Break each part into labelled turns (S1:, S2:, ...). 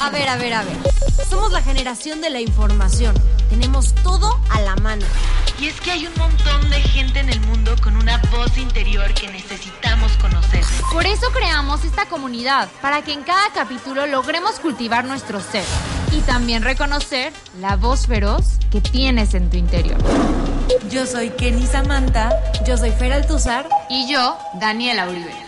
S1: A ver, a ver, a ver. Somos la generación de la información. Tenemos todo a la mano.
S2: Y es que hay un montón de gente en el mundo con una voz interior que necesitamos conocer.
S3: Por eso creamos esta comunidad, para que en cada capítulo logremos cultivar nuestro ser y también reconocer la voz feroz que tienes en tu interior.
S1: Yo soy Kenny Samantha, yo soy Fer Altuzar
S3: y yo, Daniela Uribe.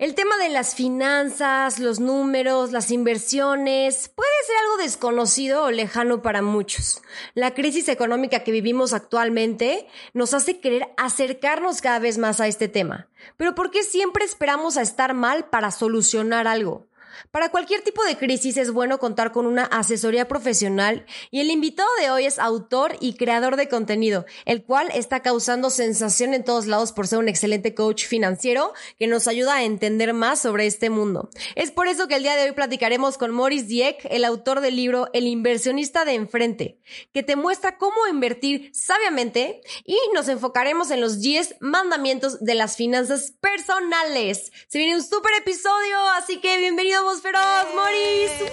S1: El tema de las finanzas, los números, las inversiones puede ser algo desconocido o lejano para muchos. La crisis económica que vivimos actualmente nos hace querer acercarnos cada vez más a este tema. Pero ¿por qué siempre esperamos a estar mal para solucionar algo? Para cualquier tipo de crisis es bueno contar con una asesoría profesional y el invitado de hoy es autor y creador de contenido, el cual está causando sensación en todos lados por ser un excelente coach financiero que nos ayuda a entender más sobre este mundo. Es por eso que el día de hoy platicaremos con Maurice Dieck, el autor del libro El inversionista de enfrente, que te muestra cómo invertir sabiamente y nos enfocaremos en los 10 mandamientos de las finanzas personales. Se viene un super episodio, así que bienvenido Voz Feroz, Maurice.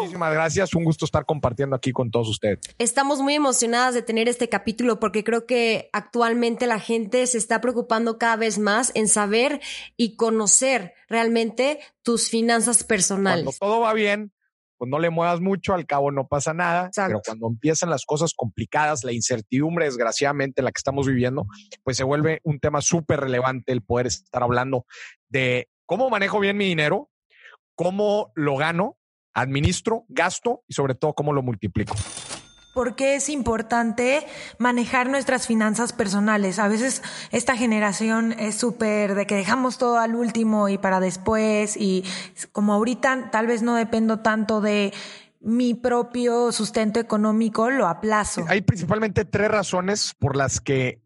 S4: Muchísimas gracias, un gusto estar compartiendo aquí con todos ustedes.
S1: Estamos muy emocionadas de tener este capítulo porque creo que actualmente la gente se está preocupando cada vez más en saber y conocer realmente tus finanzas personales.
S4: Cuando todo va bien, pues no le muevas mucho, al cabo no pasa nada, pero cuando empiezan las cosas complicadas, la incertidumbre, desgraciadamente, la que estamos viviendo, pues se vuelve un tema súper relevante el poder estar hablando de cómo manejo bien mi dinero, cómo lo gano, administro, gasto y sobre todo cómo lo multiplico.
S5: ¿Por qué es importante manejar nuestras finanzas personales? A veces esta generación es súper de que dejamos todo al último y para después y como ahorita tal vez no dependo tanto de mi propio sustento económico, lo aplazo.
S4: Hay principalmente tres razones por las que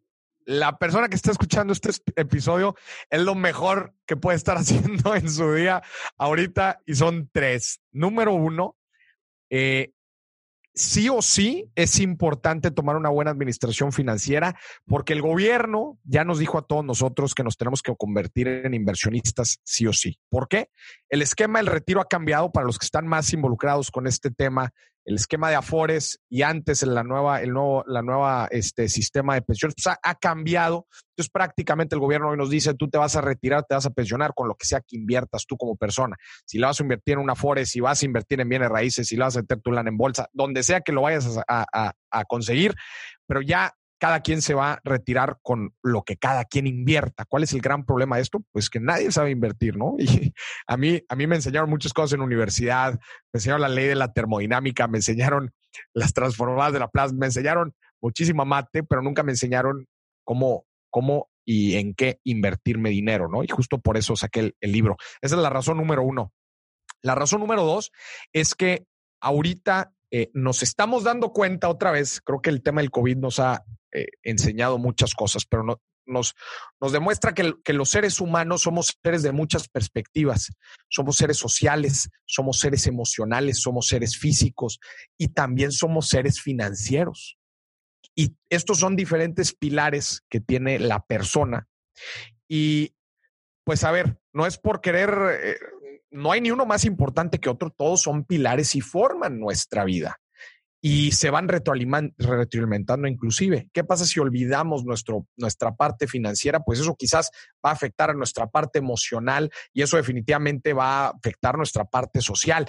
S4: la persona que está escuchando este episodio es lo mejor que puede estar haciendo en su día ahorita y son tres. Número uno, eh, sí o sí es importante tomar una buena administración financiera porque el gobierno ya nos dijo a todos nosotros que nos tenemos que convertir en inversionistas sí o sí. ¿Por qué? El esquema del retiro ha cambiado para los que están más involucrados con este tema el esquema de Afores y antes la nueva, el nuevo, la nueva este, sistema de pensiones, pues ha, cambiado. Entonces prácticamente el gobierno hoy nos dice, tú te vas a retirar, te vas a pensionar con lo que sea que inviertas tú como persona. Si la vas a invertir en una Afores, si vas a invertir en bienes raíces, si la vas a meter tu lana en bolsa, donde sea que lo vayas a conseguir, pero ya cada quien se va a retirar con lo que cada quien invierta. ¿Cuál es el gran problema de esto? Pues que nadie sabe invertir, ¿no? A mí, a mí me enseñaron muchas cosas en universidad, me enseñaron la ley de la termodinámica, me enseñaron las transformadas de la plaza, me enseñaron muchísima mate, pero nunca me enseñaron cómo, cómo y en qué invertirme dinero, ¿no? Y justo por eso saqué el libro. Esa es la razón número uno. La razón número dos es que ahorita eh, nos estamos dando cuenta otra vez, creo que el tema del COVID nos ha eh, enseñado muchas cosas, pero no, nos, nos demuestra que, que, los seres humanos somos seres de muchas perspectivas. Somos seres sociales, somos seres emocionales, somos seres físicos y también somos seres financieros. Y estos son diferentes pilares que tiene la persona. Y pues a ver, no es por querer, eh, no hay ni uno más importante que otro, todos son pilares y forman nuestra vida y se van retroalimentando inclusive. ¿Qué pasa si olvidamos nuestro, nuestra parte financiera? Pues eso quizás va a afectar a nuestra parte emocional y eso definitivamente va a afectar nuestra parte social.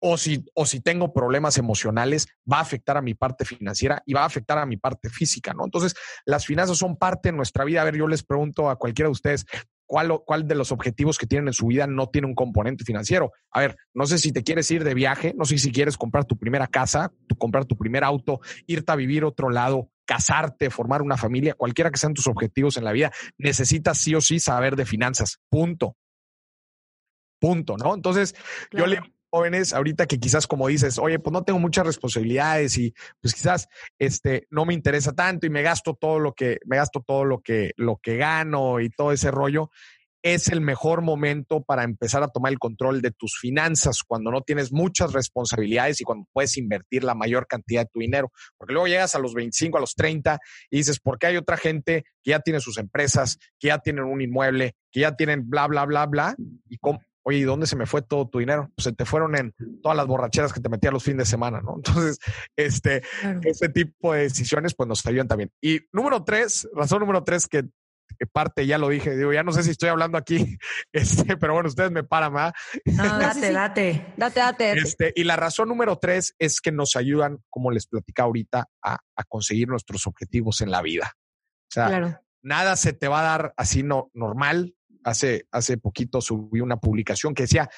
S4: O si, o si tengo problemas emocionales, va a afectar a mi parte financiera y va a afectar a mi parte física, ¿no? Entonces, las finanzas son parte de nuestra vida. A ver, yo les pregunto a cualquiera de ustedes, ¿Cuál, de los objetivos que tienen en su vida no tiene un componente financiero? A ver, no sé si te quieres ir de viaje, no sé si quieres comprar tu primera casa, comprar tu primer auto, irte a vivir otro lado, casarte, formar una familia, cualquiera que sean tus objetivos en la vida, necesitas sí o sí saber de finanzas. Punto. Punto, ¿no? Entonces, yo le jóvenes ahorita que quizás como dices, oye, pues no tengo muchas responsabilidades y pues quizás este no me interesa tanto y me gasto todo lo que me gasto todo lo que lo que gano y todo ese rollo es el mejor momento para empezar a tomar el control de tus finanzas cuando no tienes muchas responsabilidades y cuando puedes invertir la mayor cantidad de tu dinero. Porque luego llegas a los 25, a los 30 y dices, ¿por qué hay otra gente que ya tiene sus empresas, que ya tienen un inmueble, que ya tienen bla, bla, bla, bla? ¿Y cómo, oye, ¿y dónde se me fue todo tu dinero? Pues se te fueron en todas las borracheras que te metías los fines de semana, ¿no? Entonces, este, ese tipo de decisiones, pues nos ayudan también. Y número tres, razón número tres que parte, ya lo dije, digo, ya no sé si estoy hablando aquí, este, pero bueno, ustedes me paran, ¿verdad?
S5: No, date, date, date, date.
S4: Este, y la razón número tres es que nos ayudan, como les platicaba ahorita, a, a conseguir nuestros objetivos en la vida. O sea, nada se te va a dar así no, normal, hace, hace poquito subí una publicación que decía,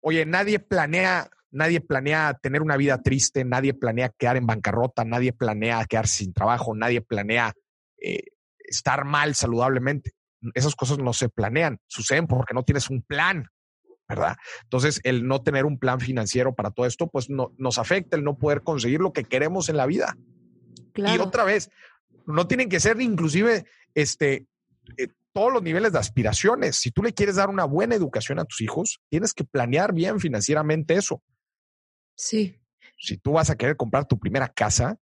S4: oye, nadie planea, nadie planea tener una vida triste, nadie planea quedar en bancarrota, nadie planea quedarse sin trabajo, nadie planea eh, estar mal saludablemente. Esas cosas no se planean, suceden porque no tienes un plan, ¿verdad? Entonces, el no tener un plan financiero para todo esto, pues no, nos afecta el no poder conseguir lo que queremos en la vida. Y otra vez, no tienen que ser inclusive este, eh, todos los niveles de aspiraciones. Si tú le quieres dar una buena educación a tus hijos, tienes que planear bien financieramente eso.
S1: Sí.
S4: Si tú vas a querer comprar tu primera casa,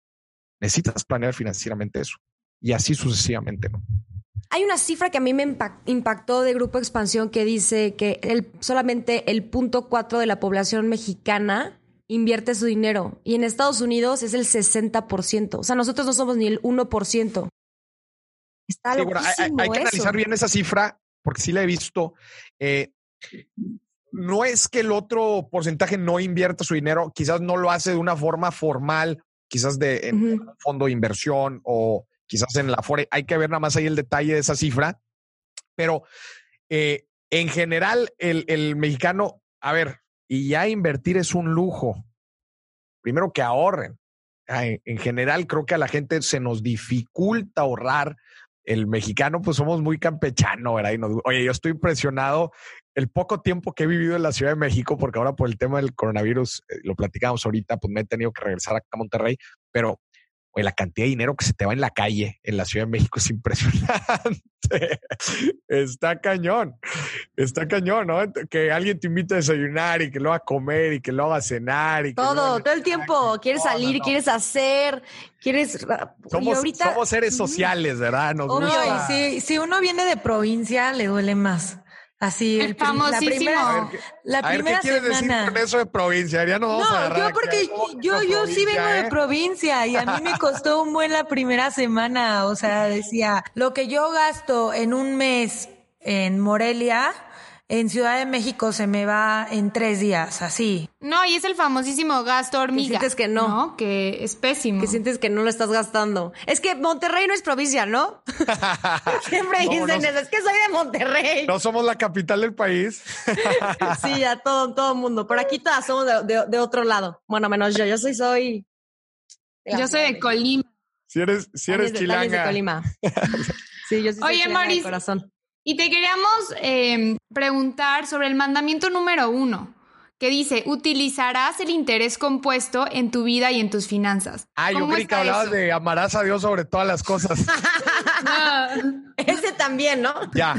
S4: necesitas planear financieramente eso. Y así sucesivamente, ¿no?
S1: Hay una cifra que a mí me impactó de Grupo Expansión que dice que el, solamente el punto cuatro de la población mexicana invierte su dinero y en Estados Unidos es el 60%. O sea, nosotros no somos ni el 1%. Está
S4: hay, que analizar bien esa cifra porque sí la he visto. Eh, no es que el otro porcentaje no invierta su dinero, quizás no lo hace de una forma formal, quizás de en un fondo de inversión o quizás en la FORE. Hay que ver nada más ahí el detalle de esa cifra. Pero eh, en general, el, el mexicano, a ver, y ya invertir es un lujo. Primero que ahorren. En general, creo que a la gente se nos dificulta ahorrar el mexicano, pues somos muy campechano, ¿verdad? Y oye, yo estoy impresionado el poco tiempo que he vivido en la Ciudad de México, porque ahora por el tema del coronavirus, eh, lo platicamos ahorita, pues me he tenido que regresar a Monterrey, pero la cantidad de dinero que se te va en la calle en la Ciudad de México es impresionante. Está cañón, está cañón, ¿no? Que alguien te invite a desayunar y que lo haga comer y que lo haga cenar. Y
S1: todo, todo el tiempo. Quieres salir, quieres hacer, quieres...
S4: Somos, somos seres sociales, ¿verdad? Nos
S5: gusta. si uno viene de provincia, le duele más. Así,
S3: el, famosísimo.
S5: La primera,
S4: ¿qué quieres decir con eso de provincia? Ya no, vamos
S5: no yo porque yo, yo sí vengo de ¿eh? provincia y a mí me costó un buen la primera semana. O sea, decía, lo que yo gasto en un mes en Morelia, en Ciudad de México se me va en tres días, así.
S3: No, y es el famosísimo gasto hormiga.
S1: Que sientes que no.
S3: Que es pésimo.
S1: Que sientes que no lo estás gastando. Es que Monterrey no es provincia, ¿no? Siempre dicen eso. Es que soy de Monterrey.
S4: No somos la capital del país.
S1: sí, a todo, todo mundo. Por aquí todas somos de, otro lado. Bueno, menos yo. Yo soy, soy.
S3: Yo soy de Colima.
S4: Si eres, si eres chilanga.
S1: De Colima. sí, yo soy
S3: Oye, Maris,
S1: corazón.
S3: Y te queríamos em, preguntar sobre el mandamiento número uno, que dice, utilizarás el interés compuesto en tu vida y en tus finanzas.
S4: Ah, yo creí que hablabas de amarás a Dios sobre todas las cosas.
S1: Ese también, ¿no?
S4: Ya,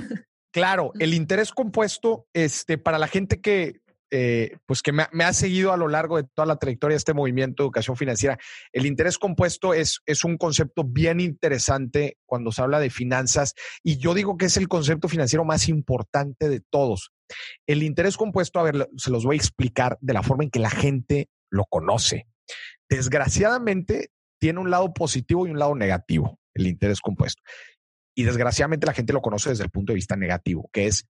S4: claro, el interés compuesto, este, para la gente que eh, pues que me, ha seguido a lo largo de toda la trayectoria de este movimiento de educación financiera. El interés compuesto es, es un concepto bien interesante cuando se habla de finanzas y yo digo que es el concepto financiero más importante de todos. El interés compuesto, a ver, se los voy a explicar de la forma en que la gente lo conoce. Desgraciadamente, tiene un lado positivo y un lado negativo, el interés compuesto y desgraciadamente la gente lo conoce desde el punto de vista negativo, que es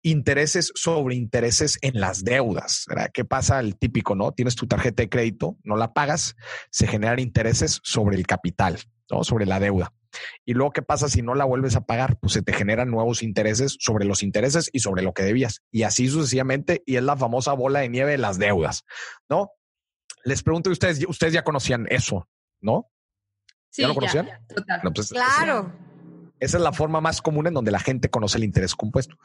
S4: intereses sobre intereses en las deudas. ¿verdad? ¿Qué pasa? El típico, ¿no? Tienes tu tarjeta de crédito, no la pagas, se generan intereses sobre el capital, ¿no? Sobre la deuda. Y luego, ¿qué pasa si no la vuelves a pagar? Pues se te generan nuevos intereses sobre los intereses y sobre lo que debías. Y así sucesivamente, y es la famosa bola de nieve de las deudas, ¿no? Les pregunto a ustedes, ustedes ya conocían eso, ¿no?
S1: Sí, ¿Ya lo conocían? Pues, claro.
S4: Esa es la forma más común en donde la gente conoce el interés compuesto.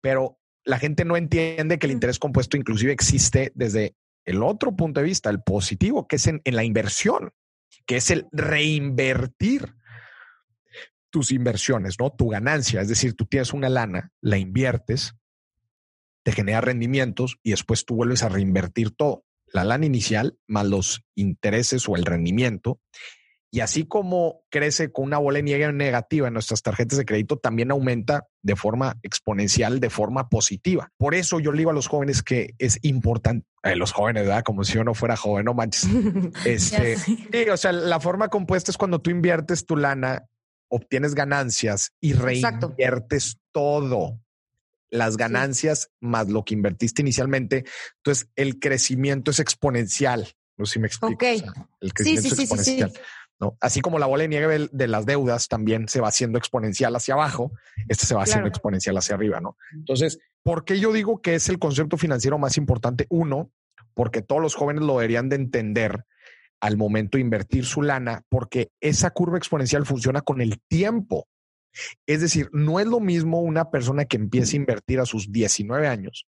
S4: Pero la gente no entiende que el interés compuesto inclusive existe desde el otro punto de vista, el positivo, que es en, en la inversión, que es el reinvertir tus inversiones, ¿no? Tu ganancia, es decir, tú tienes una lana, la inviertes, te genera rendimientos y después tú vuelves a reinvertir todo, la lana inicial más los intereses o el rendimiento. Y así como crece con una bola de nieve negativa en nuestras tarjetas de crédito, también aumenta de forma exponencial, de forma positiva. Por eso yo le digo a los jóvenes que es importante, eh, los jóvenes, ¿verdad? Como si yo no fuera joven, no manches. Este, sí, o sea, la forma compuesta es cuando tú inviertes tu lana obtienes ganancias y reinviertes todo. Las ganancias más lo que invertiste inicialmente. Entonces, el crecimiento es exponencial. No sé si me explico. el crecimiento es exponencial. ¿No? Así como la bola de nieve de las deudas también se va haciendo exponencial hacia abajo, este se va haciendo exponencial hacia arriba, ¿no? Entonces, ¿por qué yo digo que es el concepto financiero más importante? Uno, porque todos los jóvenes lo deberían de entender al momento de invertir su lana, porque esa curva exponencial funciona con el tiempo. Es decir, no es lo mismo una persona que empieza a invertir a sus 19 años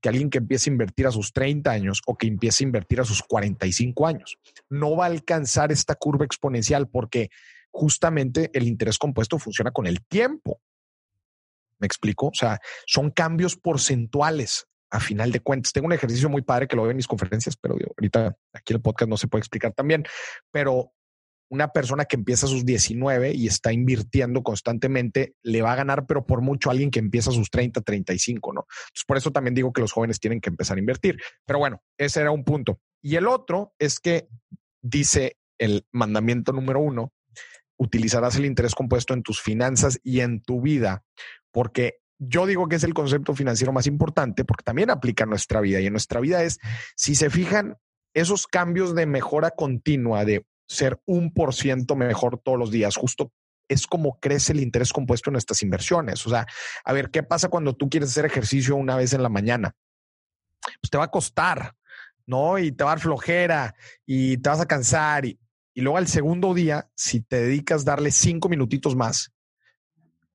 S4: que alguien que empiece a invertir a sus 30 años o que empiece a invertir a sus 45 años. No va a alcanzar esta curva exponencial porque justamente el interés compuesto funciona con el tiempo. ¿Me explico? O sea, son cambios porcentuales a final de cuentas. Tengo un ejercicio muy padre que lo veo en mis conferencias, pero ahorita aquí el podcast no se puede explicar también, pero una persona que empieza a sus 19 y está invirtiendo constantemente, le va a ganar, pero por mucho alguien que empieza a sus 30, 35, ¿no? Entonces, por eso también digo que los jóvenes tienen que empezar a invertir. Pero bueno, ese era un punto. Y el otro es que dice el mandamiento número uno, utilizarás el interés compuesto en tus finanzas y en tu vida, porque yo digo que es el concepto financiero más importante porque también aplica a nuestra vida y en nuestra vida es, si se fijan, esos cambios de mejora continua, de ser un por ciento mejor todos los días, justo es como crece el interés compuesto en nuestras inversiones. O sea, a ver, ¿qué pasa cuando tú quieres hacer ejercicio una vez en la mañana? Pues te va a costar, ¿no? Y te va a dar flojera y te vas a cansar. Y, y luego al segundo día, si te dedicas a darle cinco minutitos más,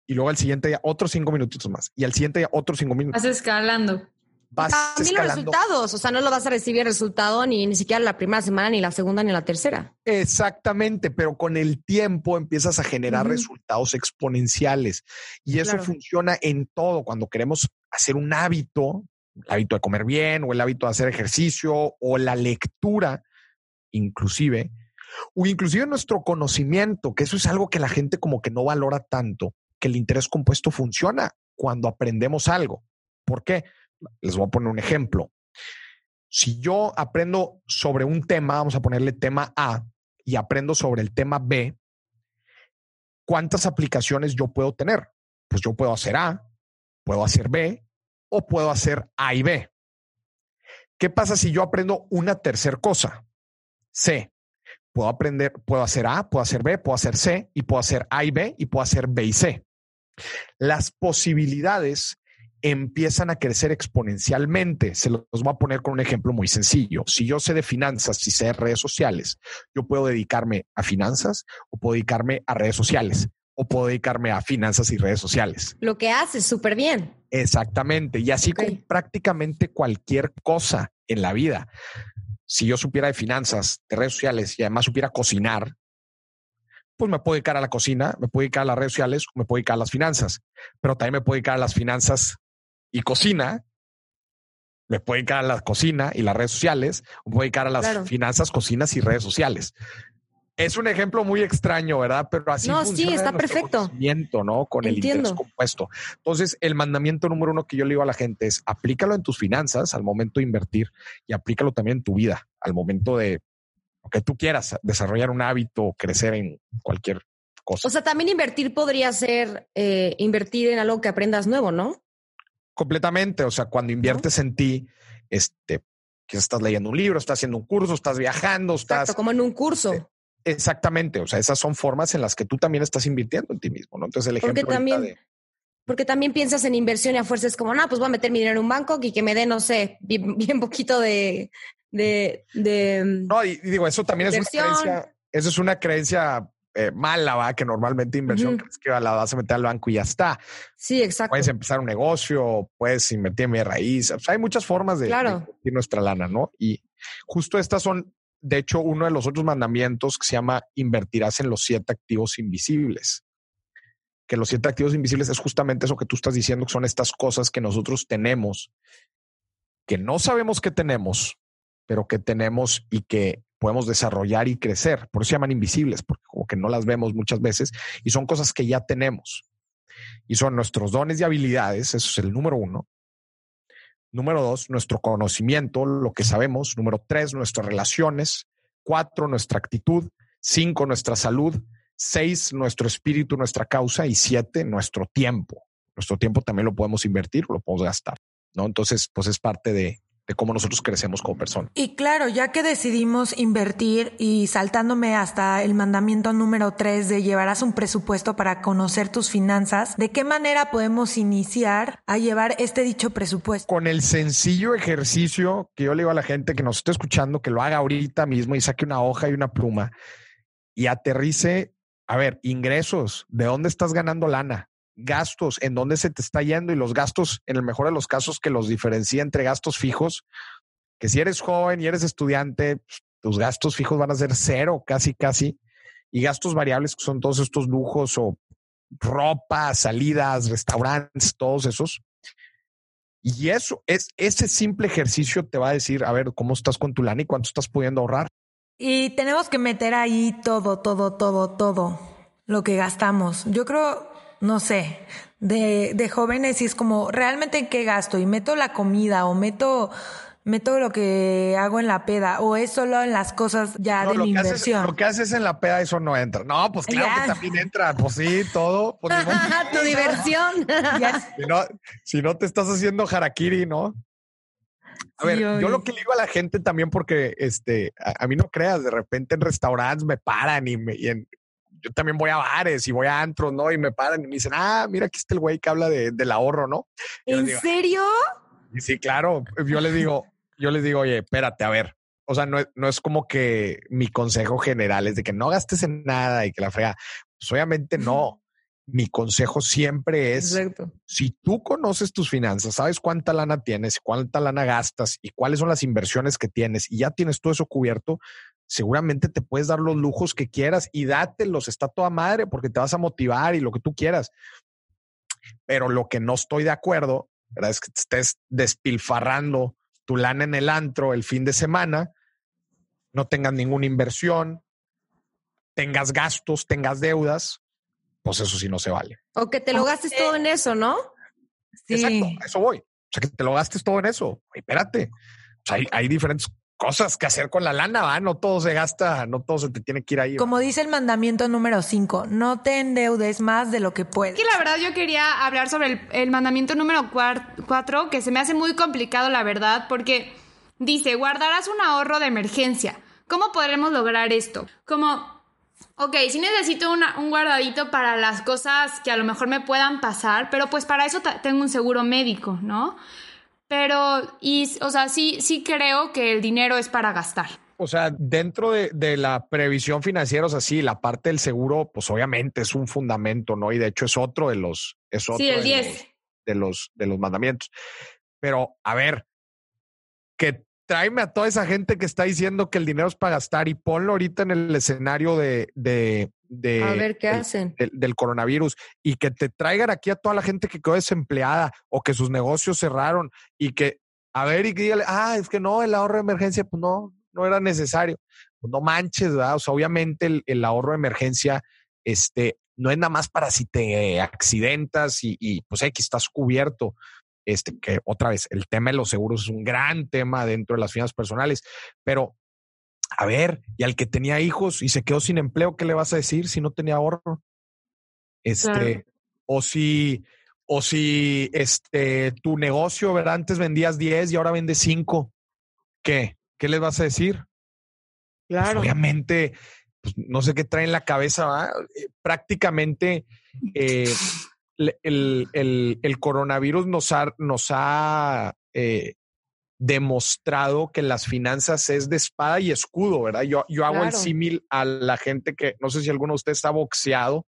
S4: y luego al siguiente día otros cinco minutitos más y al siguiente día otros cinco minutos.
S3: Vas escalando.
S1: Vas También los resultados, o sea, no lo vas a recibir resultado ni, ni siquiera la primera semana, ni la segunda, ni la tercera.
S4: Exactamente, pero con el tiempo empiezas a generar resultados exponenciales y eso funciona en todo. Cuando queremos hacer un hábito, el hábito de comer bien o el hábito de hacer ejercicio o la lectura, inclusive, o inclusive nuestro conocimiento, que eso es algo que la gente como que no valora tanto que el interés compuesto funciona cuando aprendemos algo. ¿Por qué? Les voy a poner un ejemplo. Si yo aprendo sobre un tema, vamos a ponerle tema A, y aprendo sobre el tema B, ¿cuántas aplicaciones yo puedo tener? Pues yo puedo hacer A, puedo hacer B o puedo hacer A y B. ¿Qué pasa si yo aprendo una tercera cosa? C puedo aprender, puedo hacer A, puedo hacer B, puedo hacer C y puedo hacer A y B y puedo hacer B y C. Las posibilidades empiezan a crecer exponencialmente. Se los voy a poner con un ejemplo muy sencillo. Si yo sé de finanzas, si sé de redes sociales, yo puedo dedicarme a finanzas o puedo dedicarme a redes sociales o puedo dedicarme a finanzas y redes sociales.
S1: Lo que haces súper bien.
S4: Exactamente. Y así con prácticamente cualquier cosa en la vida si yo supiera de finanzas, de redes sociales y además supiera cocinar, pues me puedo dedicar a la cocina, me puedo dedicar a las redes sociales, me puedo dedicar a las finanzas, pero también me puedo dedicar a las finanzas y cocina, me puedo dedicar a la cocina y las redes sociales, me puedo dedicar a las finanzas, cocinas y redes sociales. Es un ejemplo muy extraño, ¿verdad? Pero así
S1: no, sí, está perfecto.
S4: ¿no? Con el interés compuesto. Entonces, el mandamiento número uno que yo le digo a la gente es aplícalo en tus finanzas al momento de invertir y aplícalo también en tu vida al momento de que tú quieras desarrollar un hábito, crecer en cualquier cosa.
S1: O sea, también invertir podría ser eh, invertir en algo que aprendas nuevo, ¿no?
S4: Completamente. O sea, cuando inviertes en ti, este, que estás leyendo un libro, estás haciendo un curso, estás viajando, estás.
S1: como en un curso. Eh,
S4: Exactamente, o sea, esas son formas en las que tú también estás invirtiendo en ti mismo, ¿no? Entonces el ejemplo
S1: porque también, porque también piensas en inversión y a fuerza es como, no, pues voy a meter mi dinero en un banco y que me dé, no sé, bien, poquito de, de,
S4: No, y, digo, eso también es una creencia, eso es una creencia eh, mala, va, que normalmente inversión
S1: Ujú.
S4: crees que la vas a meter al banco y ya está.
S1: Sí, exacto.
S4: Puedes empezar un negocio, puedes invertir en mi raíz. O sea, hay muchas formas de, de
S1: Claro.
S4: invertir nuestra lana, ¿no? Y justo estas son, de hecho, uno de los otros mandamientos que se llama invertirás en los siete activos invisibles. Que los siete activos invisibles es justamente eso que tú estás diciendo, que son estas cosas que nosotros tenemos, que no sabemos que tenemos, pero que tenemos y que podemos desarrollar y crecer. Por eso se llaman invisibles, porque como que no las vemos muchas veces y son cosas que ya tenemos. Y son nuestros dones y habilidades, eso es el número uno. Número dos, nuestro conocimiento, lo que sabemos. Número tres, nuestras relaciones. Cuatro, nuestra actitud. Cinco, nuestra salud. Seis, nuestro espíritu, nuestra causa. Y siete, nuestro tiempo. Nuestro tiempo también lo podemos invertir, lo podemos gastar. ¿no? Entonces, pues es parte de, de cómo nosotros crecemos como personas.
S5: Y claro, ya que decidimos invertir y saltándome hasta el mandamiento número tres de llevarás un presupuesto para conocer tus finanzas, ¿de qué manera podemos iniciar a llevar este dicho presupuesto?
S4: Con el sencillo ejercicio que yo le digo a la gente que nos esté escuchando, que lo haga ahorita mismo y saque una hoja y una pluma y aterrice, a ver, ingresos, ¿de dónde estás ganando lana? Gastos, en dónde se te está yendo y los gastos, en el mejor de los casos, que los diferencia entre gastos fijos, que si eres joven y eres estudiante, pues, tus gastos fijos van a ser cero, casi, casi, y gastos variables, que son todos estos lujos o ropa, salidas, restaurantes, todos esos. Y eso es ese simple ejercicio te va a decir, a ver, cómo estás con tu lana y cuánto estás pudiendo ahorrar.
S5: Y tenemos que meter ahí todo, todo, todo, todo lo que gastamos. Yo creo, no sé, de, de jóvenes y es como, ¿realmente en qué gasto? Y meto la comida o meto, meto lo que hago en la peda o es solo en las cosas ya
S4: No,
S5: de mi
S4: haces,
S5: inversión.
S4: lo que haces en la peda, eso no entra. No, pues claro
S5: Ya.
S4: que también entra. Pues sí, todo. Pues,
S1: tu diversión.
S4: Si, no, si no te estás haciendo harakiri, ¿no? A
S5: Sí,
S4: ver, yo lo que le digo a la gente también, porque este, a, a mí no creas, de repente en restaurantes me paran y, me, y en, yo también voy a bares y voy a antros, ¿no? Y me paran y me dicen, ah, mira, aquí está el güey que habla de, del ahorro, ¿no?
S1: ¿En
S4: digo,
S1: serio?
S4: y sí, claro. Yo les digo, yo les digo, oye, espérate, a ver. O sea, no, es- no es como que mi consejo general es de que no gastes en nada y que la frega. Pues obviamente no. Mi consejo siempre es
S1: Exacto.
S4: si tú conoces tus finanzas, sabes cuánta lana tienes, cuánta lana gastas y cuáles son las inversiones que tienes y ya tienes todo eso cubierto, seguramente te puedes dar los lujos que quieras y dátelos, está toda madre porque te vas a motivar y lo que tú quieras. Pero lo que no estoy de acuerdo ¿verdad? es que te estés despilfarrando tu lana en el antro el fin de semana, no tengas ninguna inversión, tengas gastos, tengas deudas, pues eso sí no se vale.
S1: O que te lo gastes todo en eso, ¿no?
S5: Sí.
S4: Exacto, a eso voy. O sea, que te lo gastes todo en eso. Espérate. O sea, hay, hay diferentes cosas que hacer con la lana, ¿va? No todo se gasta, no todo se te tiene que ir ahí. ¿va?
S5: Como dice el mandamiento número 5, no te endeudes más de lo que puedes.
S6: que la verdad yo quería hablar sobre el, el mandamiento número 4, que se me hace muy complicado, la verdad, porque dice, guardarás un ahorro de emergencia. ¿Cómo podremos lograr esto? Como, ok, sí necesito una- un guardadito para las cosas que a lo mejor me puedan pasar, pero pues para eso tengo un seguro médico, ¿no? Pero, y, o sea, sí, sí creo que el dinero es para gastar.
S4: O sea, dentro de, de la previsión financiera, o sea, sí, la parte del seguro, pues obviamente es un fundamento, ¿no? Y de hecho es otro de los, es otro
S6: Sí, el
S4: de
S6: 10.
S4: los- de los, de los mandamientos. Pero, a ver, que tráeme a toda esa gente que está diciendo que el dinero es para gastar y ponlo ahorita en el escenario de, de, de
S1: A ver qué
S4: del-
S1: hacen.
S4: del, del coronavirus y que te traigan aquí a toda la gente que quedó desempleada o que sus negocios cerraron y que, a ver, y que dígale, ah, es que no, el ahorro de emergencia, pues no, no era necesario. Pues no manches, ¿verdad? O sea, obviamente el, el ahorro de emergencia, este, no es nada más para si te accidentas y, y pues X estás cubierto. Este, que otra vez, el tema de los seguros es un gran tema dentro de las finanzas personales, pero a ver, y al que tenía hijos y se quedó sin empleo, ¿qué le vas a decir si no tenía ahorro? Este,
S1: Claro.
S4: o si, o si este, tu negocio, ¿verdad? Antes vendías 10 y ahora vendes 5. ¿Qué? ¿Qué les vas a decir? Pues,
S1: Claro.
S4: obviamente, pues, no sé qué trae en la cabeza, ¿va? Eh, prácticamente eh, el, el- el coronavirus nos ha, nos ha eh, demostrado que las finanzas es de espada y escudo, ¿verdad? Yo, yo hago el símil a la gente que, no sé si alguno de ustedes está boxeado,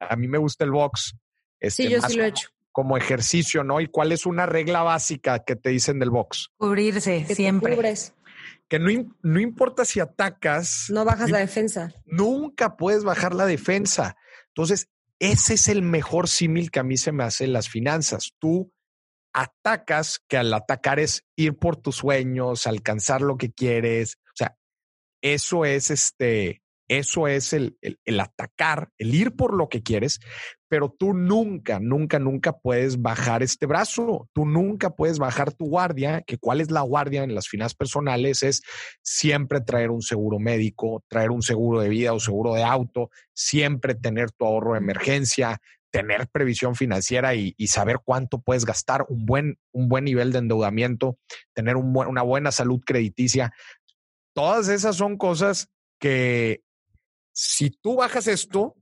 S4: a mí me gusta el box. Este,
S1: Sí, yo
S4: más
S1: sí lo he
S4: como-
S1: hecho.
S4: Como ejercicio, ¿no? ¿Y cuál es una regla básica que te dicen del box?
S5: Cubrirse
S1: Que te
S5: siempre.
S1: cubres,
S4: Que no, no importa si atacas,
S1: no bajas la defensa.
S4: nunca puedes bajar la defensa. Entonces, ese es el mejor símil que a mí se me hace en las finanzas. Tú atacas, que al atacar es ir por tus sueños, alcanzar lo que quieres. O sea, eso es este, eso es el, el, el atacar, el ir por lo que quieres, pero tú nunca, nunca, nunca puedes bajar este brazo. Tú nunca puedes bajar tu guardia, que cuál es la guardia en las finanzas personales es siempre traer un seguro médico, traer un seguro de vida o seguro de auto, siempre tener tu ahorro de emergencia, tener previsión financiera y, y saber cuánto puedes gastar, un buen, un buen nivel de endeudamiento, tener una buena salud crediticia. Todas esas son cosas que si tú bajas esto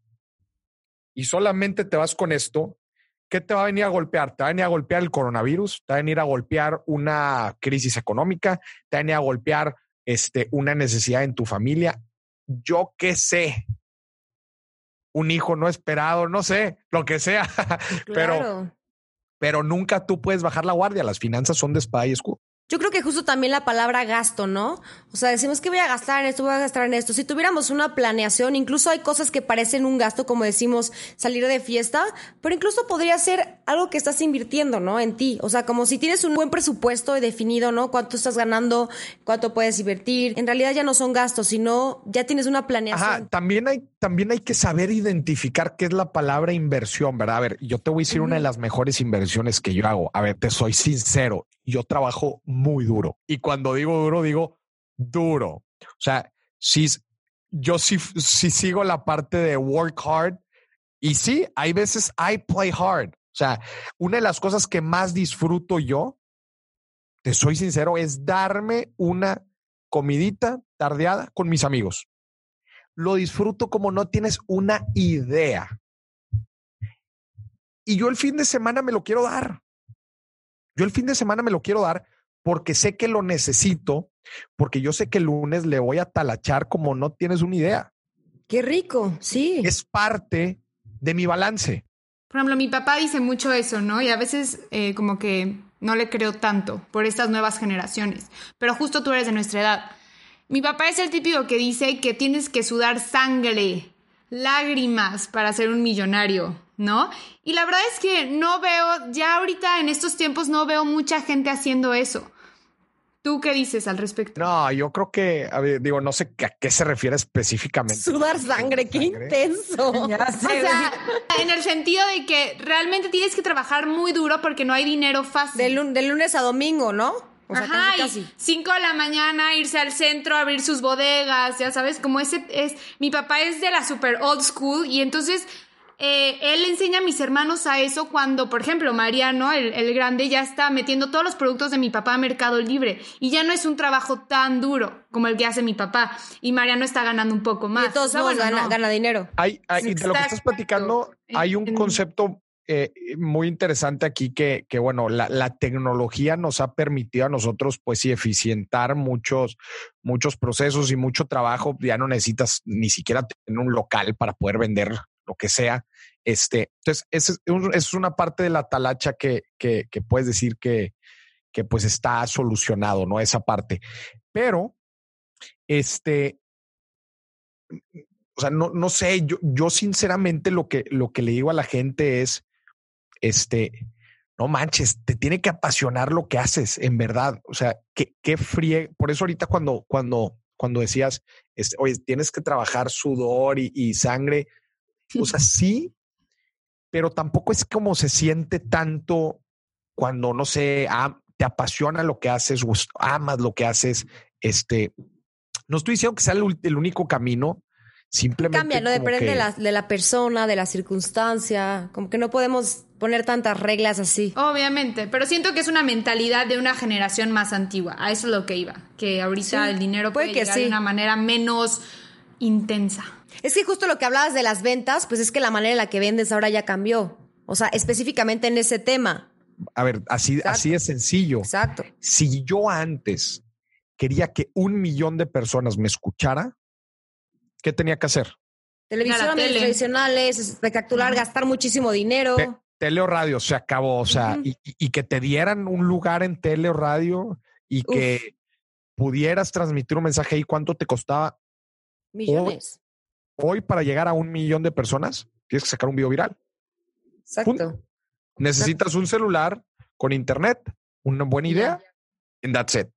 S4: y solamente te vas con esto, ¿qué te va a venir a golpear? Te va a venir a golpear el coronavirus, te va a venir a golpear una crisis económica, te va a venir a golpear este, una necesidad en tu familia. Yo qué sé, un hijo no esperado, no sé, lo que sea, pero, pero nunca tú puedes bajar la guardia. Las finanzas son de espada y escudo.
S1: Yo creo que justo también la palabra gasto, ¿no? O sea, decimos que voy a gastar en esto, voy a gastar en esto. Si tuviéramos una planeación, incluso hay cosas que parecen un gasto, como decimos, salir de fiesta, pero incluso podría ser algo que estás invirtiendo, ¿no? En ti. O sea, como si tienes un buen presupuesto definido, ¿no? Cuánto estás ganando, cuánto puedes invertir. En realidad ya no son gastos, sino ya tienes una planeación.
S4: Ajá, también hay, también hay que saber identificar qué es la palabra inversión, ¿verdad? A ver, yo te voy a decir una de las mejores inversiones que yo hago. A ver, te soy sincero, yo trabajo muy duro. Y cuando digo duro, digo duro. O sea, sí, yo sí, sí sigo la parte de work hard. Y sí, hay veces I play hard. O sea, una de las cosas que más disfruto yo, te soy sincero, es darme una comidita tardeada con mis amigos lo disfruto como no tienes una idea. Y yo el fin de semana me lo quiero dar. Yo el fin de semana me lo quiero dar porque sé que lo necesito, porque yo sé que el lunes le voy a talachar como no tienes una idea.
S1: Qué rico, sí.
S4: Es parte de mi balance.
S6: Por ejemplo, mi papá dice mucho eso, ¿no? Y a veces eh, como que no le creo tanto por estas nuevas generaciones. Pero justo tú eres de nuestra edad. Mi papá es el típico que dice que tienes que sudar sangre, lágrimas para ser un millonario, ¿no? Y la verdad es que no veo, ya ahorita en estos tiempos no veo mucha gente haciendo eso. ¿Tú qué dices al respecto?
S4: No, yo creo que, a ver, digo, no sé a qué se refiere específicamente.
S1: Sudar sangre, qué
S4: Sangre.
S1: intenso.
S5: Ya sé.
S6: O sea, en el sentido de que realmente tienes que trabajar muy duro porque no hay dinero fácil.
S1: De, lun- de lunes a domingo, ¿no? O sea,
S6: Ajá,
S1: casi,
S6: y
S1: casi.
S6: 5 de la mañana irse al centro, abrir sus bodegas, ya sabes, como ese es. Mi papá es de la super old school y entonces eh, él enseña a mis hermanos a eso cuando, por ejemplo, Mariano, el, el grande, ya está metiendo todos los productos de mi papá a Mercado Libre y ya no es un trabajo tan duro como el que hace mi papá y Mariano está ganando un poco más.
S1: Y de todos
S6: O sea, bueno,
S1: gana,
S6: no.
S1: gana dinero.
S4: Hay, hay- de lo que estás platicando, hay un concepto eh, muy interesante aquí que, que bueno, la, la tecnología nos ha permitido a nosotros, pues sí, eficientar muchos, muchos procesos y mucho trabajo. Ya no necesitas ni siquiera tener un local para poder vender lo que sea. Este, entonces, es, es una parte de la talacha que, que, puedes decir que, que pues está solucionado, ¿no? Esa parte. Pero, este, o sea, no, no sé, yo, yo sinceramente lo que, lo que le digo a la gente es, este, no manches, te tiene que apasionar lo que haces, en verdad. O sea, qué, qué. Por eso ahorita cuando, cuando, cuando decías, este, oye, tienes que trabajar sudor y sangre, o sea, sí, pero tampoco es como se siente tanto cuando, no sé, am- te apasiona lo que haces, amas lo que haces, este, no estoy diciendo que sea el, único camino, simplemente
S1: Cambia, ¿no? Depende
S4: que-
S1: de, la, de la persona, de la circunstancia. Como que no podemos poner tantas reglas así.
S6: Obviamente, pero siento que es una mentalidad de una generación más antigua. A eso es lo que iba. Que ahorita
S1: Sí,
S6: el dinero puede,
S1: puede que
S6: llegar
S1: sí.
S6: de una manera menos intensa.
S1: Es que justo lo que hablabas de las ventas, pues es que la manera en la que vendes ahora ya cambió. O sea, específicamente en ese tema.
S4: a ver, así,
S1: Exacto.
S4: así es sencillo.
S1: Exacto.
S4: Si yo antes quería que un millón de personas me escuchara, ¿qué tenía que hacer?
S1: Televisión, medios
S6: tele.
S1: tradicionales, espectacular, gastar muchísimo dinero.
S4: Te- Tele o radio, se acabó. O sea, y que te dieran un lugar en tele o radio y que pudieras transmitir un mensaje ahí. ¿Cuánto te costaba
S1: Millones.
S4: Hoy para llegar a un millón de personas? Tienes que sacar un video viral.
S1: Exacto.
S4: Necesitas un celular con internet, una buena idea, and that's it.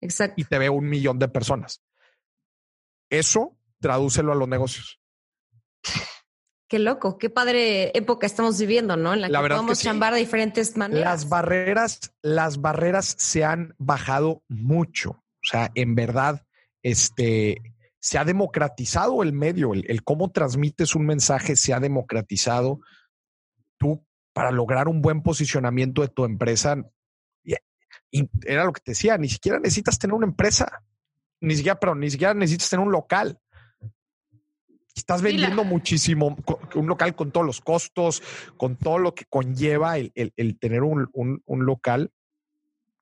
S1: Exacto.
S4: Y te ve un millón de personas. Eso tradúcelo a los negocios.
S1: Qué loco, qué padre época estamos viviendo, ¿no? En la,
S4: La
S1: que podemos
S4: sí.
S1: chambar de diferentes maneras.
S4: Las barreras, las barreras se han bajado mucho. O sea, en verdad, este se ha democratizado el medio, el, el cómo transmites un mensaje se ha democratizado. Tú, para lograr un buen posicionamiento de tu empresa, y- era lo que te decía, ni siquiera necesitas tener una empresa, ni siquiera, pero ni siquiera necesitas tener un local. Estás
S6: la-
S4: vendiendo muchísimo, un local con todos los costos, con todo lo que conlleva el, el- el tener un, un- un local.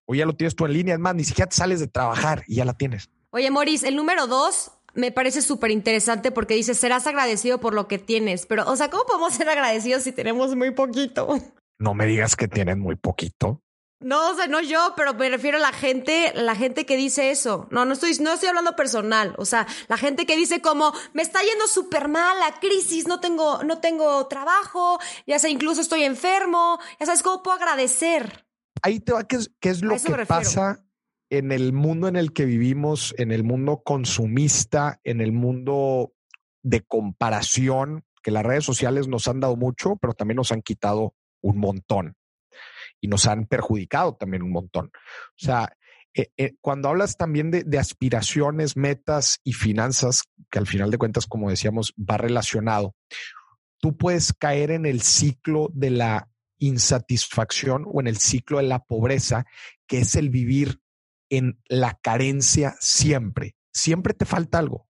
S4: O ya lo tienes tú en línea, es más, ni siquiera te sales de trabajar y ya la tienes.
S1: Oye, Moris, el número dos me parece súper interesante porque dice, serás agradecido por lo que tienes. Pero, o sea, ¿cómo podemos ser agradecidos si tenemos muy poquito?
S4: No me digas que tienes muy poquito.
S1: No, o sea, no yo, pero me refiero a la gente, la gente que dice eso. No, no estoy, no estoy hablando personal. O sea, la gente que dice como, me está yendo súper mal la crisis, no tengo, no tengo trabajo, ya sea, incluso estoy enfermo. Ya sabes, ¿cómo puedo agradecer?
S4: Ahí te va, ¿qué es, qué es lo que pasa en el mundo en el que vivimos, en el mundo consumista, en el mundo de comparación, que las redes sociales nos han dado mucho, pero también nos han quitado un montón y nos han perjudicado también un montón. O sea, eh, eh, cuando hablas también de, de aspiraciones, metas y finanzas, que al final de cuentas, como decíamos, va relacionado, tú puedes caer en el ciclo de la insatisfacción o en el ciclo de la pobreza, que es el vivir en la carencia siempre. Siempre te falta algo.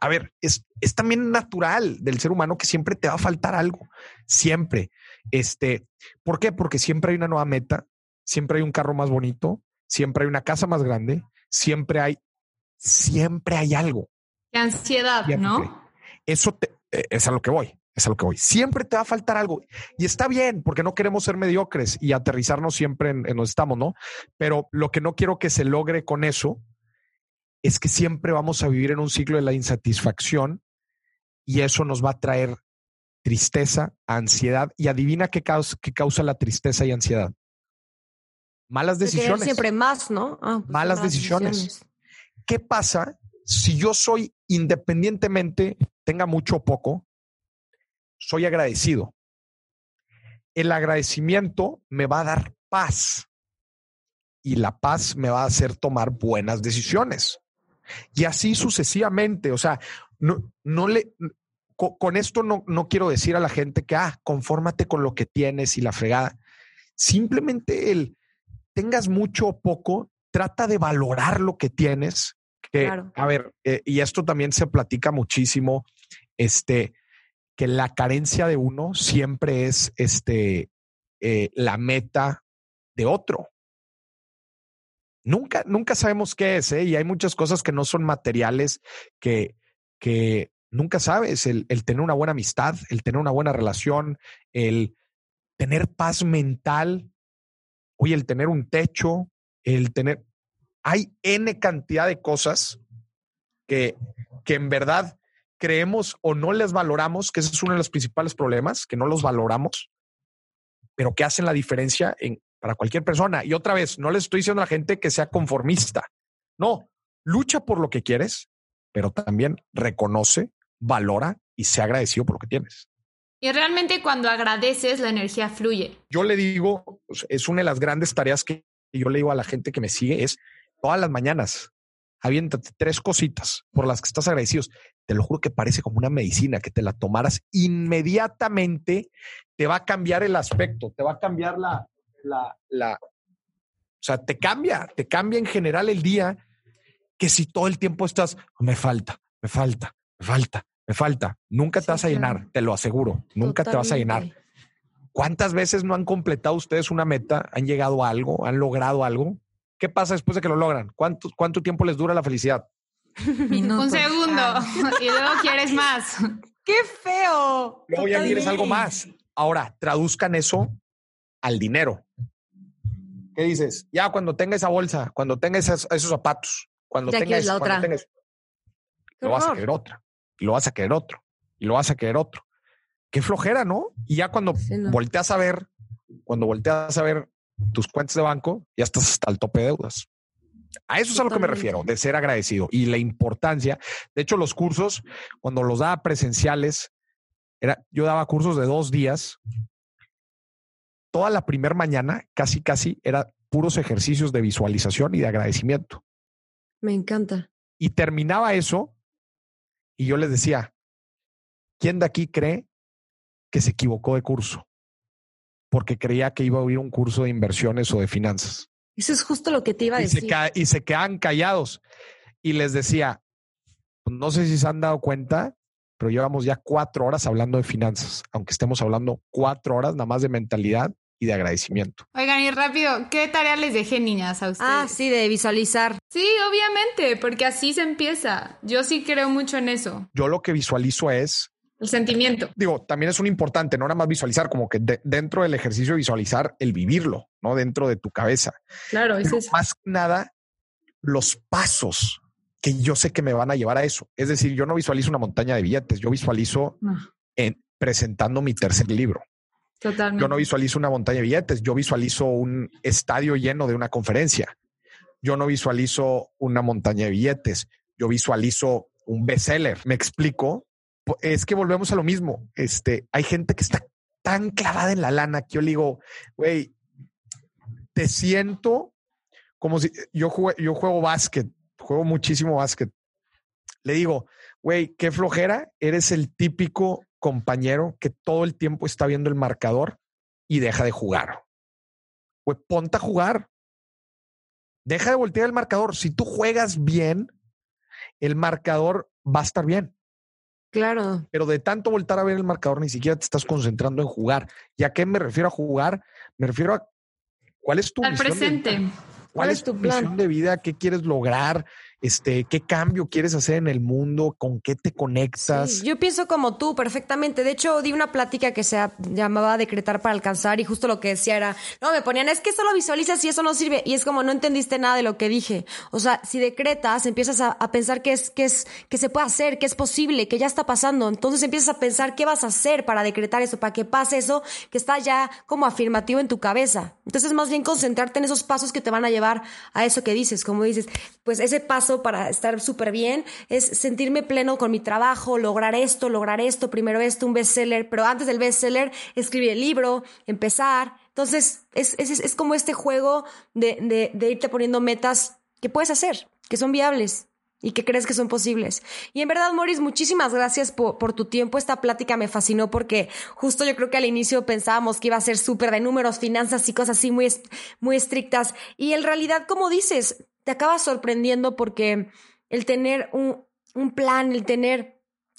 S4: A ver, es, es también natural del ser humano que siempre te va a faltar algo. Siempre. Este, ¿por qué? Porque siempre hay una nueva meta, siempre hay un carro más bonito, siempre hay una casa más grande, siempre hay, siempre hay algo.
S6: Qué ansiedad,
S4: Siempre.
S6: ¿no?
S4: Eso te- eh, es a lo que voy, es a lo que voy. Siempre te va a faltar algo y está bien porque no queremos ser mediocres y aterrizarnos siempre en, en donde estamos, ¿no? Pero lo que no quiero que se logre con eso es que siempre vamos a vivir en un ciclo de la insatisfacción y eso nos va a traer tristeza, ansiedad y adivina qué causa, qué causa la tristeza y ansiedad. Malas
S1: De
S4: decisiones.
S1: siempre más, ¿no? Ah, pues,
S4: Malas decisiones.
S1: decisiones.
S4: ¿Qué pasa si yo soy independientemente, tenga mucho o poco, soy agradecido? El agradecimiento me va a dar paz y la paz me va a hacer tomar buenas decisiones. Y así sucesivamente, o sea, no, no le, co- con, esto no, no quiero decir a la gente que, ah, confórmate con lo que tienes y la fregada. Simplemente el tengas mucho o poco, trata de valorar lo que tienes. Que,
S1: Claro.
S4: A ver, eh, y esto también se platica muchísimo, este, que la carencia de uno siempre es este, eh, la meta de otro. Nunca, nunca sabemos qué es, ¿eh? y hay muchas cosas que no son materiales que, que nunca sabes. El, el tener una buena amistad, el tener una buena relación, el tener paz mental, oye, el tener un techo, el tener. Hay N cantidad de cosas que, que en verdad creemos o no les valoramos, que ese es uno de los principales problemas, que no los valoramos, pero que hacen la diferencia en, para cualquier persona. Y otra vez, no les estoy diciendo a la gente que sea conformista. No, lucha por lo que quieres, pero también reconoce, valora y sea agradecido por lo que tienes.
S6: Y realmente cuando agradeces, la energía fluye.
S4: Yo le digo, pues, es una de las grandes tareas que yo le digo a la gente que me sigue, es todas las mañanas, aviéntate tres cositas por las que estás agradecidos. Te lo juro que parece como una medicina, que te la tomaras inmediatamente, te va a cambiar el aspecto, te va a cambiar la, la, la, o sea, te cambia, te cambia en general el día, que si todo el tiempo estás, me falta, me falta, me falta, me falta, nunca te
S1: Sí,
S4: vas a llenar,
S1: claro.
S4: te lo aseguro, nunca te vas a llenar. ¿Cuántas veces no han completado ustedes una meta? ¿Han llegado a algo? ¿Han logrado algo? ¿Qué pasa después de que lo logran? ¿Cuánto, cuánto tiempo les dura la felicidad?
S6: Un segundo y luego quieres más.
S5: ¡Qué feo!
S4: Luego ya quieres algo más. Ahora, traduzcan eso al dinero. ¿Qué dices? Ya cuando tenga esa bolsa, cuando tenga esos, esos zapatos, cuando
S1: Ya
S4: tenga eso,
S1: la
S4: cuando
S1: otra.
S4: tenga eso,
S1: Qué
S4: lo vas a querer otra. Y lo vas a querer otro. Y lo vas a querer otro. Qué flojera, ¿no? Y ya cuando
S1: Sí, no.
S4: volteas a ver, cuando volteas a ver tus cuentas de banco, ya estás hasta el tope de deudas. A eso es a lo que me refiero, de ser agradecido y la importancia. De hecho, los cursos, cuando los daba presenciales, era, yo daba cursos de dos días. Toda la primera mañana, casi, casi, era puros ejercicios de visualización y de agradecimiento.
S1: Me encanta.
S4: Y terminaba eso y yo les decía, ¿quién de aquí cree que se equivocó de curso? Porque creía que iba a oír un curso de inversiones o de finanzas.
S1: Eso es justo lo que te iba a
S4: Y se,
S1: decir.
S4: ca- y se quedan callados. Y les decía, "Pues no sé si se han dado cuenta, pero llevamos ya cuatro horas hablando de finanzas, aunque estemos hablando cuatro horas nada más de mentalidad y de agradecimiento.
S6: Oigan, y rápido, ¿qué tarea les dejé, niñas, a ustedes?
S1: Ah, sí, de visualizar.
S6: Sí, obviamente, porque así se empieza. Yo sí creo mucho en eso,
S4: Yo lo que visualizo es
S6: el sentimiento.
S4: digo, también es un importante, no nada más visualizar, como que de- dentro del ejercicio visualizar el vivirlo, ¿no? Dentro de tu cabeza.
S6: Claro, es
S4: Pero
S6: eso.
S4: más que nada, los pasos que yo sé que me van a llevar a eso. Es decir, yo no visualizo una montaña de billetes, yo visualizo
S6: No,
S4: en, presentando mi tercer libro.
S6: totalmente.
S4: Yo no visualizo una montaña de billetes, yo visualizo un estadio lleno de una conferencia. Yo no visualizo una montaña de billetes, yo visualizo un bestseller. ¿Me explico? Es que volvemos a lo mismo. Este, hay gente que está tan clavada en la lana que yo le digo, güey, te siento como si yo juego, yo juego básquet, juego muchísimo básquet. Le digo, güey, qué flojera, eres el típico compañero que todo el tiempo está viendo el marcador y deja de jugar. Güey, ponte a jugar. Deja de voltear el marcador. Si tú juegas bien, el marcador va a estar bien.
S1: Claro.
S4: Pero de tanto voltar a ver el marcador, ni siquiera te estás concentrando en jugar. ¿Y a qué me refiero a jugar? Me refiero a cuál es tu
S6: Al
S4: de
S6: presente.
S4: ¿Cuál es tu plan de vida? ¿Qué quieres lograr? Este, ¿qué cambio quieres hacer en el mundo? ¿Con qué te conectas?
S1: Yo pienso como tú, perfectamente. De hecho, di una plática que se llamaba Decretar para alcanzar y justo lo que decía era, no, me ponían, es que solo visualizas y eso no sirve. Y es como, no entendiste nada de lo que dije. O sea, si decretas, empiezas a, a pensar que es, que es, que se puede hacer, que es posible, que ya está pasando. Entonces empiezas a pensar qué vas a hacer para decretar eso, para que pase eso que está ya como afirmativo en tu cabeza. Entonces, más bien concentrarte en esos pasos que te van a llevar a eso que dices. Como dices, pues ese paso para estar súper bien es sentirme pleno con mi trabajo, lograr esto, lograr esto, primero esto, un bestseller, pero antes del bestseller, escribir el libro, empezar. Entonces, es, es, es como este juego de, irte poniendo metas que puedes hacer, que son viables y que crees que son posibles. Y en verdad, Morris, muchísimas gracias por, por, tu tiempo. Esta plática me fascinó porque justo yo creo que al inicio pensábamos que iba a ser súper de números, finanzas y cosas así muy, muy estrictas. Y en realidad, como dices, te acabas sorprendiendo porque el tener un, un plan, el tener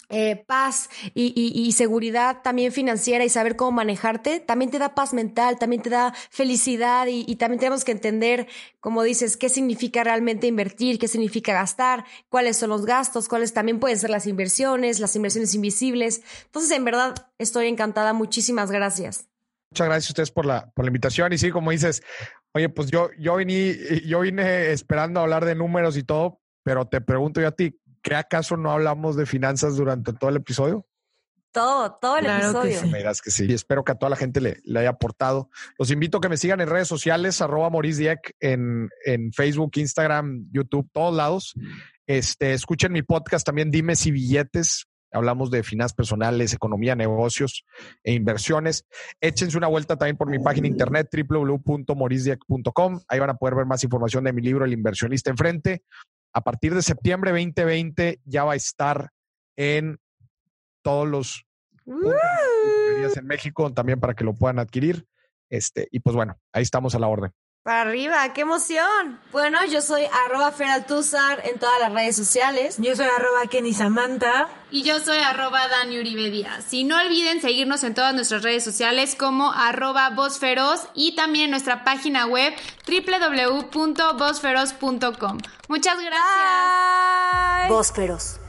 S1: eh, paz y, y, seguridad también financiera y saber cómo manejarte, también te da paz mental, también te da felicidad y, y, también tenemos que entender, como dices, qué significa realmente invertir, qué significa gastar, cuáles son los gastos, cuáles también pueden ser las inversiones, las inversiones invisibles. Entonces, en verdad, estoy encantada. Muchísimas gracias.
S4: Muchas gracias a ustedes por la, por la invitación. Y sí, como dices, oye, pues yo, yo, vine, yo vine esperando hablar de números y todo, pero te pregunto yo a ti, ¿qué acaso no hablamos de finanzas durante todo el episodio?
S1: Todo, todo el
S5: Claro que
S1: episodio.
S5: sí.
S4: Me dirás que sí. Y espero que a toda la gente le, le haya aportado. Los invito a que me sigan en redes sociales, arroba Maurice Dieck, en, en Facebook, Instagram, YouTube, todos lados. Este, escuchen mi podcast también, Dime si billetes. Hablamos de finanzas personales, economía, negocios e inversiones. Échense una vuelta también por mi página internet www.morisdieck.com. Ahí van a poder ver más información de mi libro El inversionista enfrente. A partir de septiembre 2020 ya va a estar en todos los librerías en México también para que lo puedan adquirir. Este, y pues bueno, ahí estamos a la orden.
S1: Para arriba, qué emoción. Bueno, yo soy arroba feraltuzar en todas las redes sociales.
S5: Yo soy arroba Kenny Samantha.
S6: Y yo soy arroba Dani Uribe Díaz. Y no olviden seguirnos en todas nuestras redes sociales como arroba Feroz y también en nuestra página web www.vozferoz.com. Muchas gracias.
S1: Voz feroz.